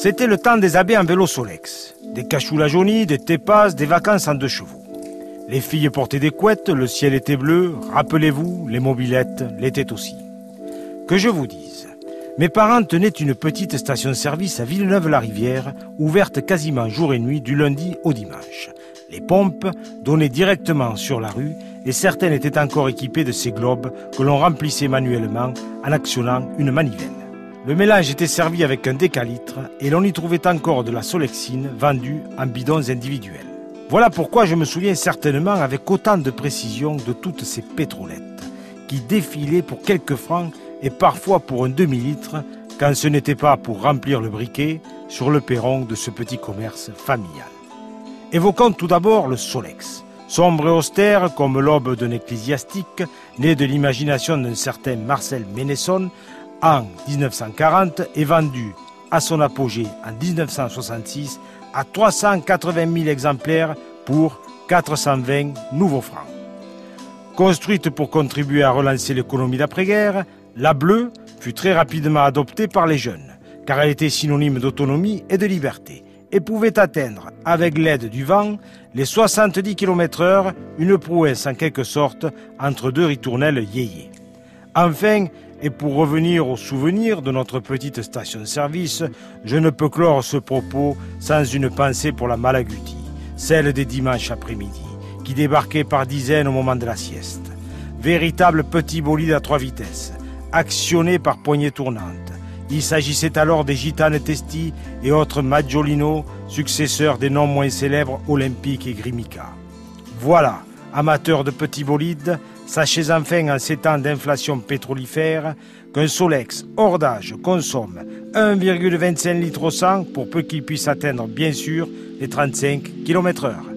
C'était le temps des abbés en vélo Solex, des cachoula jaunis, des tépas, des vacances en deux chevaux. Les filles portaient des couettes, le ciel était bleu, rappelez-vous, les mobilettes l'étaient aussi. Que je vous dise, mes parents tenaient une petite station-service à Villeneuve-la-Rivière, ouverte quasiment jour et nuit du lundi au dimanche. Les pompes donnaient directement sur la rue et certaines étaient encore équipées de ces globes que l'on remplissait manuellement en actionnant une manivelle. Le mélange était servi avec un décalitre et l'on y trouvait encore de la solexine vendue en bidons individuels. Voilà pourquoi je me souviens certainement avec autant de précision de toutes ces pétrolettes qui défilaient pour quelques francs et parfois pour un demi-litre quand ce n'était pas pour remplir le briquet sur le perron de ce petit commerce familial. Évoquons tout d'abord le Solex. Sombre et austère comme l'aube d'un ecclésiastique, né de l'imagination d'un certain Marcel Ménesson en 1940 et vendu à son apogée en 1966 à 380 000 exemplaires pour 420 nouveaux francs. Construite pour contribuer à relancer l'économie d'après-guerre, la bleue fut très rapidement adoptée par les jeunes, car elle était synonyme d'autonomie et de liberté, et pouvait atteindre, avec l'aide du vent, les 70 km/h, une prouesse en quelque sorte entre deux ritournelles yéyé. Enfin, et pour revenir au souvenir de notre petite station-service, je ne peux clore ce propos sans une pensée pour la Malaguti, celle des dimanches après-midi, qui débarquait par dizaines au moment de la sieste. Véritable petit bolide à trois vitesses, actionné par poignées tournantes. Il s'agissait alors des gitanes testi et autres Maggiolino, successeurs des noms moins célèbres Olympique et Grimica. Voilà, amateurs de petits bolides, Sachez enfin en ces temps d'inflation pétrolifère qu'un Solex hors d'âge consomme 1,25 litres au 100 pour peu qu'il puisse atteindre bien sûr les 35 km/h.